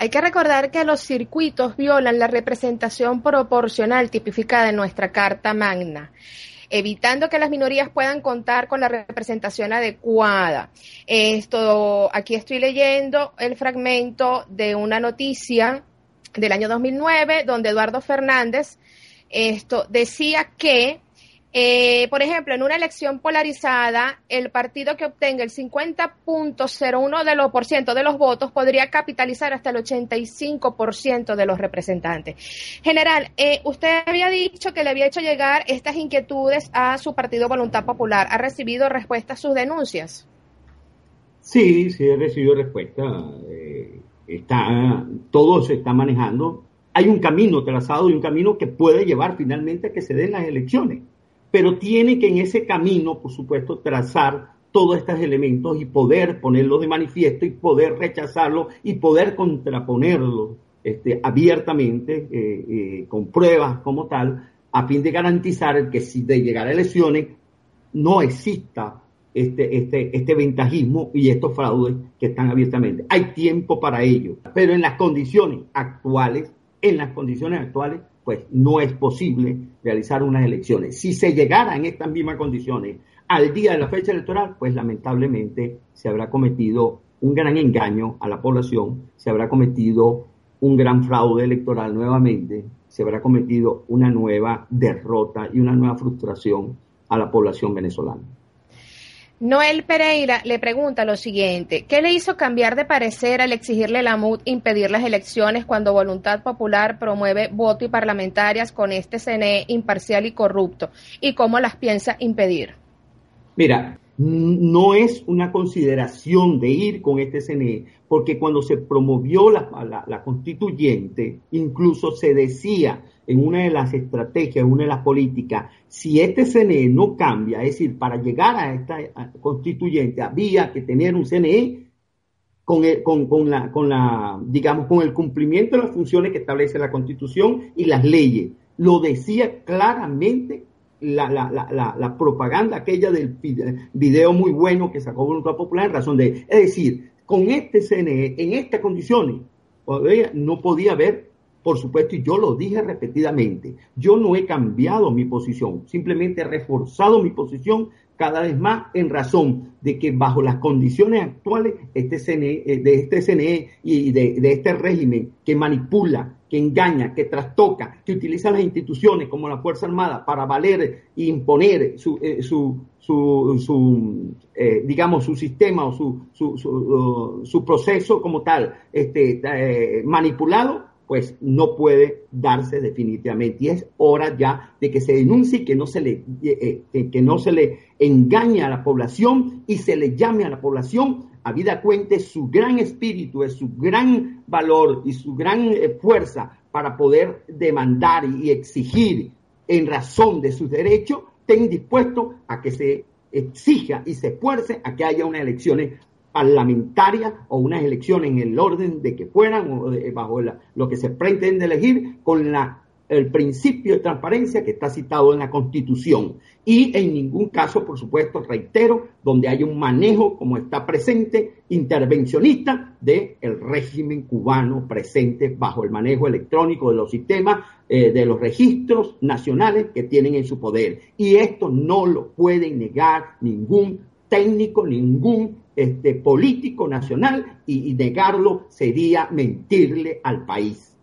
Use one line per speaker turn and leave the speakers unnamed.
Hay que recordar que los circuitos violan la representación proporcional tipificada en nuestra Carta Magna evitando que las minorías puedan contar con la representación adecuada. Esto, aquí estoy leyendo el fragmento de una noticia del año 2009 donde Eduardo Fernández esto decía que eh, por ejemplo, en una elección polarizada, el partido que obtenga el 50.01 de los, por de los votos podría capitalizar hasta el 85% de los representantes. General, eh, usted había dicho que le había hecho llegar estas inquietudes a su partido Voluntad Popular. ¿Ha recibido respuesta a sus denuncias?
Sí, sí, he recibido respuesta. Eh, está, todo se está manejando. Hay un camino trazado y un camino que puede llevar finalmente a que se den las elecciones pero tiene que en ese camino, por supuesto, trazar todos estos elementos y poder ponerlos de manifiesto y poder rechazarlos y poder contraponerlos este, abiertamente eh, eh, con pruebas como tal, a fin de garantizar que si de llegar a elecciones no exista este, este, este ventajismo y estos fraudes que están abiertamente. Hay tiempo para ello, pero en las condiciones actuales, en las condiciones actuales, pues no es posible realizar unas elecciones. Si se llegara en estas mismas condiciones al día de la fecha electoral, pues lamentablemente se habrá cometido un gran engaño a la población, se habrá cometido un gran fraude electoral nuevamente, se habrá cometido una nueva derrota y una nueva frustración a la población venezolana.
Noel Pereira le pregunta lo siguiente, ¿qué le hizo cambiar de parecer al exigirle la MUD impedir las elecciones cuando Voluntad Popular promueve voto y parlamentarias con este CNE imparcial y corrupto? ¿Y cómo las piensa impedir?
Mira, no es una consideración de ir con este CNE, porque cuando se promovió la, constituyente, incluso se decía en una de las estrategias, en una de las políticas, si este CNE no cambia, es decir, para llegar a esta constituyente había que tener un CNE con, con, la, con la, digamos, con el cumplimiento de las funciones que establece la constitución y las leyes. Lo decía claramente la, la, la, la, propaganda aquella del video muy bueno que sacó Voluntad Popular en razón de, es decir, con este CNE, en estas condiciones, no podía haber, por supuesto, y yo lo dije repetidamente, yo no he cambiado mi posición, simplemente he reforzado mi posición cada vez más en razón de que bajo las condiciones actuales este CNE, eh, de este CNE y de, este régimen que manipula, que engaña, que trastoca, que utiliza las instituciones como la Fuerza Armada para valer e imponer su, eh, su, su, eh, digamos, su sistema o su, su, su, proceso como tal este, eh, manipulado, pues no puede darse definitivamente. Y es hora ya de que se denuncie que no se le, que no se le engañe a la población y se le llame a la población vida cuente su gran espíritu, su gran valor y su gran eh, fuerza para poder demandar y exigir en razón de sus derechos, estén dispuestos a que se exija y se esfuerce a que haya unas elecciones parlamentarias o unas elecciones en el orden de que fueran o bajo lo que se pretende elegir con la el principio de transparencia que está citado en la Constitución. Y en ningún caso, por supuesto, reitero, donde haya un manejo, como está presente, intervencionista del el régimen cubano presente bajo el manejo electrónico de los sistemas, eh, de los registros nacionales que tienen en su poder. Y esto no lo puede negar ningún técnico, ningún este, político nacional, y negarlo sería mentirle al país.